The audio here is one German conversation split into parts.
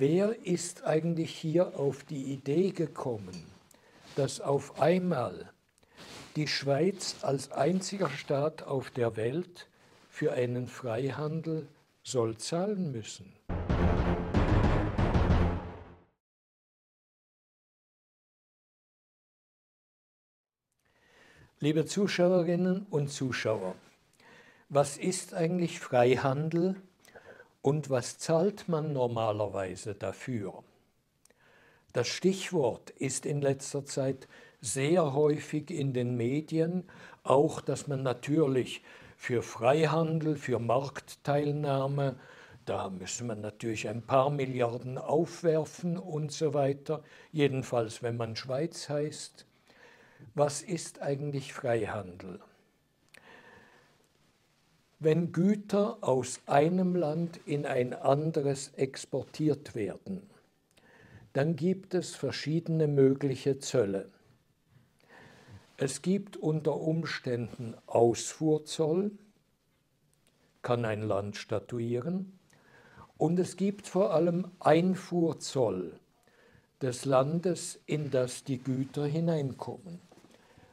wer ist eigentlich hier auf die Idee gekommen, dass auf einmal die Schweiz als einziger Staat auf der Welt für einen Freihandel soll zahlen müssen? Liebe Zuschauerinnen und Zuschauer, was ist eigentlich Freihandel und was zahlt man normalerweise dafür? Das Stichwort ist in letzter Zeit sehr häufig in den Medien, auch dass man natürlich für Freihandel, für Marktteilnahme, da müsste man natürlich ein paar Milliarden aufwerfen und so weiter, jedenfalls wenn man Schweiz heißt was ist eigentlich Freihandel? Wenn Güter aus einem Land in ein anderes exportiert werden, dann gibt es verschiedene mögliche Zölle. Es gibt unter Umständen Ausfuhrzoll, kann ein Land statuieren, und es gibt vor allem Einfuhrzoll des Landes, in das die Güter hineinkommen.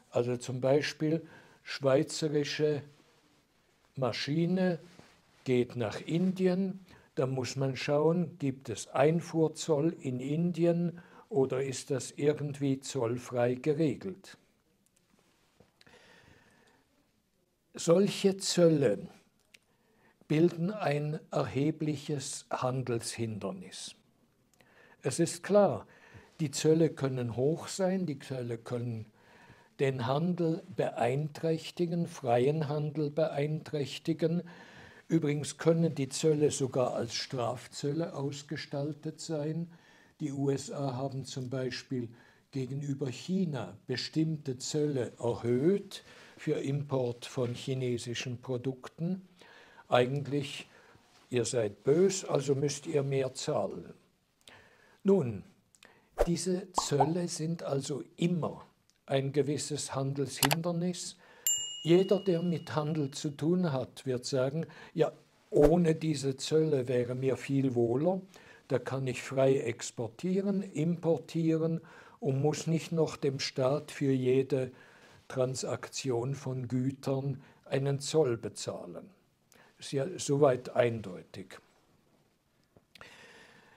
Also zum Beispiel schweizerische Maschine geht nach Indien, da muss man schauen, gibt es Einfuhrzoll in Indien oder ist das irgendwie zollfrei geregelt. Solche Zölle bilden ein erhebliches Handelshindernis. Es ist klar, die Zölle können hoch sein, die Zölle können den Handel beeinträchtigen, freien Handel beeinträchtigen. Übrigens können die Zölle sogar als Strafzölle ausgestaltet sein. Die USA haben zum Beispiel gegenüber China bestimmte Zölle erhöht für Import von chinesischen Produkten. Eigentlich, ihr seid bös, also müsst ihr mehr zahlen. Nun, diese Zölle sind also immer ein gewisses Handelshindernis. Jeder, der mit Handel zu tun hat, wird sagen, ja, ohne diese Zölle wäre mir viel wohler, da kann ich frei exportieren, importieren und muss nicht noch dem Staat für jede Transaktion von Gütern einen Zoll bezahlen. Ist ja soweit eindeutig.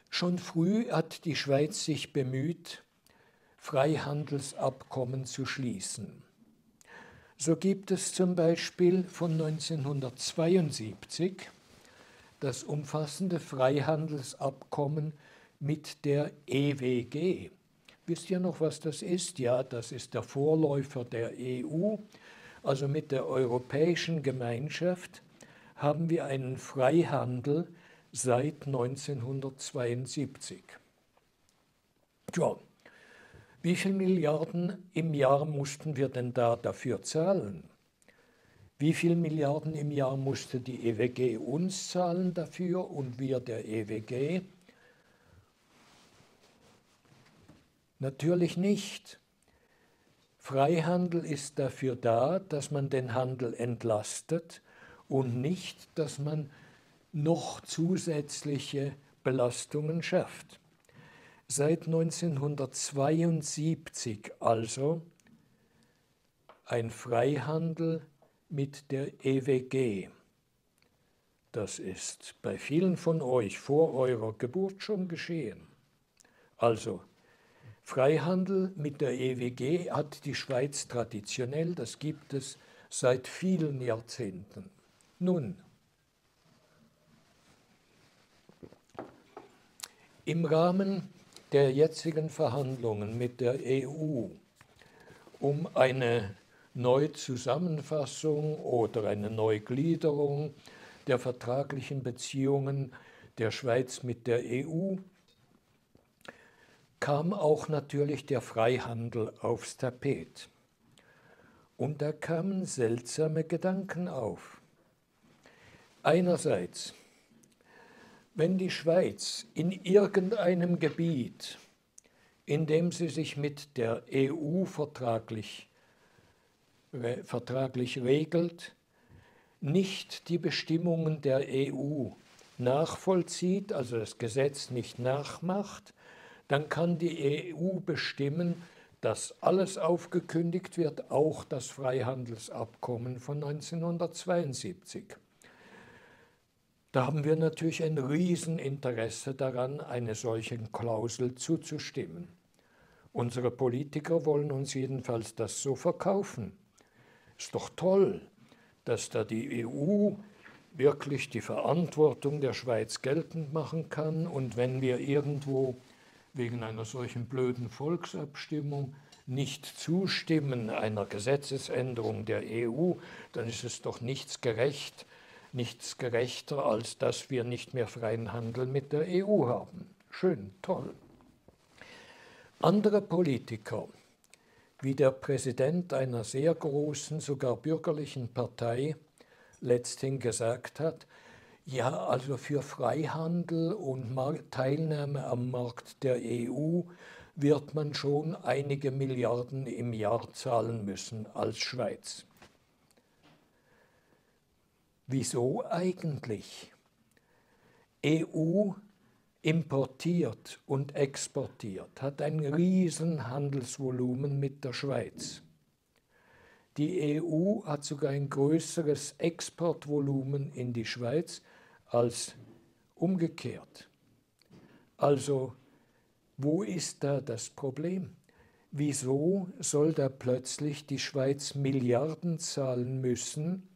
Schon früh hat die Schweiz sich bemüht, Freihandelsabkommen zu schließen. So gibt es zum Beispiel von 1972 das umfassende Freihandelsabkommen mit der EWG. Wisst ihr noch, was das ist? Ja, das ist der Vorläufer der EU. Also mit der Europäischen Gemeinschaft haben wir einen Freihandel seit 1972. Tja, wie viele Milliarden im Jahr mussten wir denn da dafür zahlen? Wie viele Milliarden im Jahr musste die EWG uns zahlen dafür und wir der EWG? Natürlich nicht. Freihandel ist dafür da, dass man den Handel entlastet und nicht, dass man noch zusätzliche Belastungen schafft. Seit 1972 also ein Freihandel mit der EWG. Das ist bei vielen von euch vor eurer Geburt schon geschehen. Also Freihandel mit der EWG hat die Schweiz traditionell, das gibt es seit vielen Jahrzehnten. Nun, im Rahmen der jetzigen Verhandlungen mit der EU um eine Neuzusammenfassung oder eine Neugliederung der vertraglichen Beziehungen der Schweiz mit der EU kam auch natürlich der Freihandel aufs Tapet. Und da kamen seltsame Gedanken auf. Einerseits wenn die Schweiz in irgendeinem Gebiet, in dem sie sich mit der EU vertraglich, vertraglich regelt, nicht die Bestimmungen der EU nachvollzieht, also das Gesetz nicht nachmacht, dann kann die EU bestimmen, dass alles aufgekündigt wird, auch das Freihandelsabkommen von 1972. Da haben wir natürlich ein Rieseninteresse daran, eine solche Klausel zuzustimmen. Unsere Politiker wollen uns jedenfalls das so verkaufen. Ist doch toll, dass da die EU wirklich die Verantwortung der Schweiz geltend machen kann und wenn wir irgendwo wegen einer solchen blöden Volksabstimmung nicht zustimmen einer Gesetzesänderung der EU, dann ist es doch nichts gerecht, nichts gerechter, als dass wir nicht mehr freien Handel mit der EU haben. Schön, toll. Andere Politiker, wie der Präsident einer sehr großen, sogar bürgerlichen Partei letzthin gesagt hat, ja, also für Freihandel und Teilnahme am Markt der EU wird man schon einige Milliarden im Jahr zahlen müssen als Schweiz. Wieso eigentlich? EU importiert und exportiert, hat ein Riesenhandelsvolumen mit der Schweiz. Die EU hat sogar ein größeres Exportvolumen in die Schweiz als umgekehrt. Also, wo ist da das Problem? Wieso soll da plötzlich die Schweiz Milliarden zahlen müssen,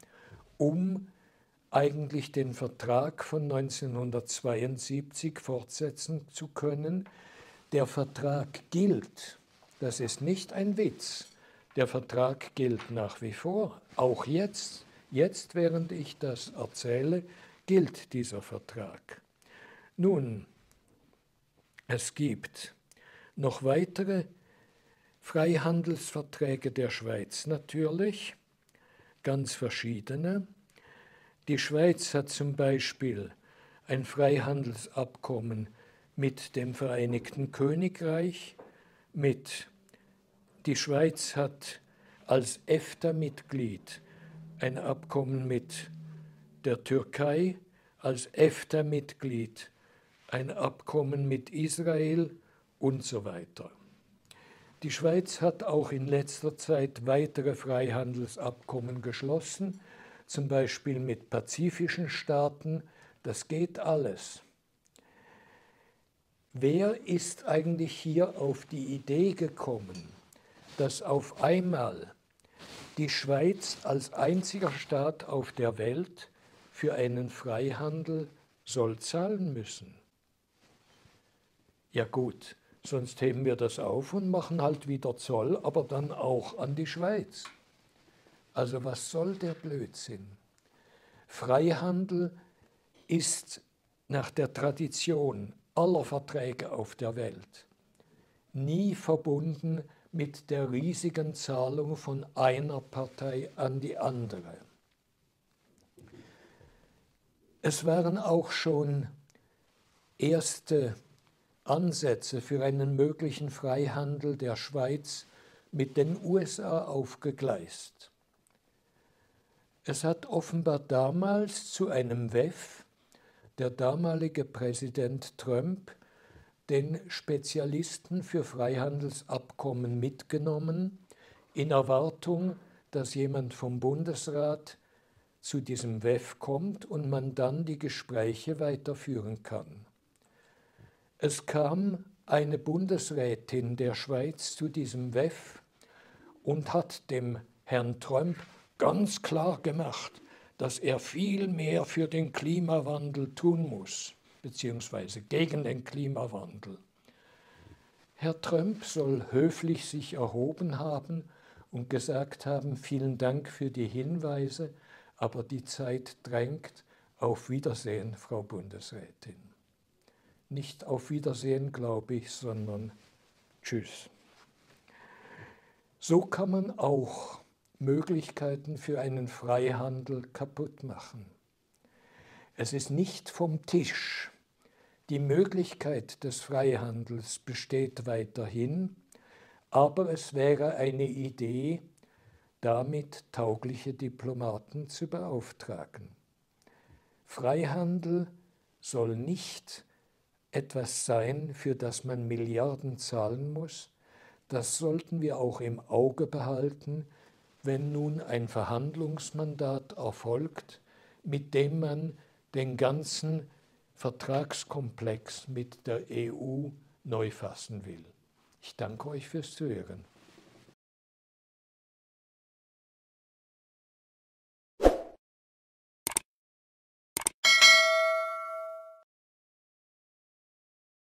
um eigentlich den Vertrag von 1972 fortsetzen zu können? Der Vertrag gilt. Das ist nicht ein Witz. Der Vertrag gilt nach wie vor. Auch jetzt, jetzt während ich das erzähle, gilt dieser Vertrag. Nun, es gibt noch weitere Freihandelsverträge der Schweiz natürlich, ganz verschiedene. Die Schweiz hat zum Beispiel ein Freihandelsabkommen mit dem Vereinigten Königreich, mit die Schweiz hat als EFTA-Mitglied ein Abkommen mit der Türkei als EFTA-Mitglied ein Abkommen mit Israel und so weiter. Die Schweiz hat auch in letzter Zeit weitere Freihandelsabkommen geschlossen, zum Beispiel mit pazifischen Staaten. Das geht alles. Wer ist eigentlich hier auf die Idee gekommen, dass auf einmal die Schweiz als einziger Staat auf der Welt für einen Freihandel soll zahlen müssen. Ja gut, sonst heben wir das auf und machen halt wieder Zoll, aber dann auch an die Schweiz. Also was soll der Blödsinn? Freihandel ist nach der Tradition aller Verträge auf der Welt nie verbunden mit der riesigen Zahlung von einer Partei an die andere. Es waren auch schon erste Ansätze für einen möglichen Freihandel der Schweiz mit den USA aufgegleist. Es hat offenbar damals zu einem WEF der damalige Präsident Trump den Spezialisten für Freihandelsabkommen mitgenommen, in Erwartung, dass jemand vom Bundesrat zu diesem WEF kommt und man dann die Gespräche weiterführen kann. Es kam eine Bundesrätin der Schweiz zu diesem WEF und hat dem Herrn Trump ganz klar gemacht, dass er viel mehr für den Klimawandel tun muss, beziehungsweise gegen den Klimawandel. Herr Trump soll höflich sich erhoben haben und gesagt haben, vielen Dank für die Hinweise, aber die Zeit drängt. Auf Wiedersehen, Frau Bundesrätin. Nicht auf Wiedersehen, glaube ich, sondern Tschüss. So kann man auch Möglichkeiten für einen Freihandel kaputt machen. Es ist nicht vom Tisch. Die Möglichkeit des Freihandels besteht weiterhin, aber es wäre eine Idee, damit taugliche Diplomaten zu beauftragen. Freihandel soll nicht etwas sein, für das man Milliarden zahlen muss. Das sollten wir auch im Auge behalten, wenn nun ein Verhandlungsmandat erfolgt, mit dem man den ganzen Vertragskomplex mit der EU neu fassen will. Ich danke euch fürs Zuhören.